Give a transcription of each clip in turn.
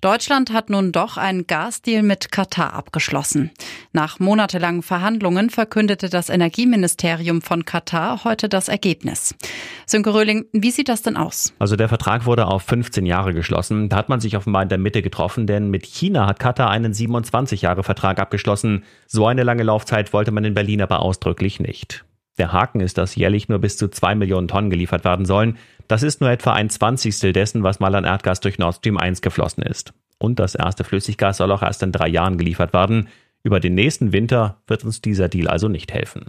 Deutschland hat nun doch einen Gasdeal mit Katar abgeschlossen. Nach monatelangen Verhandlungen verkündete das Energieministerium von Katar heute das Ergebnis. Sönke Röhling, wie sieht das denn aus? Also der Vertrag wurde auf 15 Jahre geschlossen. Da hat man sich offenbar in der Mitte getroffen, denn mit China hat Katar einen 27 Jahre Vertrag abgeschlossen. So eine lange Laufzeit wollte man in Berlin aber ausdrücklich nicht. Der Haken ist, dass jährlich nur bis zu zwei Millionen Tonnen geliefert werden sollen. Das ist nur etwa ein Zwanzigstel dessen, was mal an Erdgas durch Nord Stream 1 geflossen ist. Und das erste Flüssiggas soll auch erst in drei Jahren geliefert werden. Über den nächsten Winter wird uns dieser Deal also nicht helfen.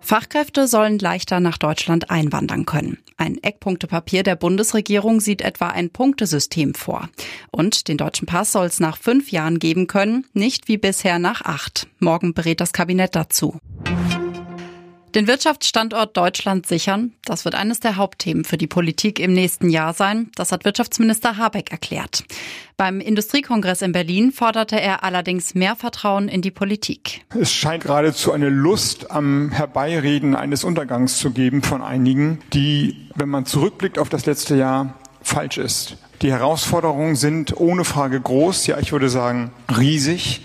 Fachkräfte sollen leichter nach Deutschland einwandern können. Ein Eckpunktepapier der Bundesregierung sieht etwa ein Punktesystem vor. Und den deutschen Pass soll es nach fünf Jahren geben können, nicht wie bisher nach acht. Morgen berät das Kabinett dazu. Den Wirtschaftsstandort Deutschland sichern, das wird eines der Hauptthemen für die Politik im nächsten Jahr sein. Das hat Wirtschaftsminister Habeck erklärt. Beim Industriekongress in Berlin forderte er allerdings mehr Vertrauen in die Politik. Es scheint geradezu eine Lust am Herbeireden eines Untergangs zu geben von einigen, die, wenn man zurückblickt auf das letzte Jahr, falsch ist. Die Herausforderungen sind ohne Frage groß, ja ich würde sagen riesig,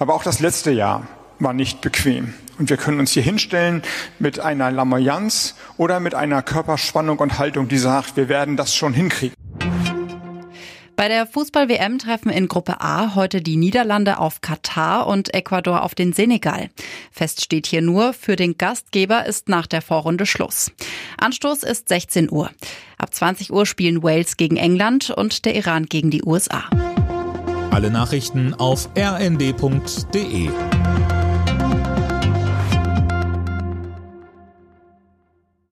aber auch das letzte Jahr war nicht bequem. Und wir können uns hier hinstellen mit einer Lamoyanz oder mit einer Körperspannung und Haltung, die sagt, wir werden das schon hinkriegen. Bei der Fußball-WM treffen in Gruppe A heute die Niederlande auf Katar und Ecuador auf den Senegal. Fest steht hier nur, für den Gastgeber ist nach der Vorrunde Schluss. Anstoß ist 16 Uhr. Ab 20 Uhr spielen Wales gegen England und der Iran gegen die USA. Alle Nachrichten auf rnd.de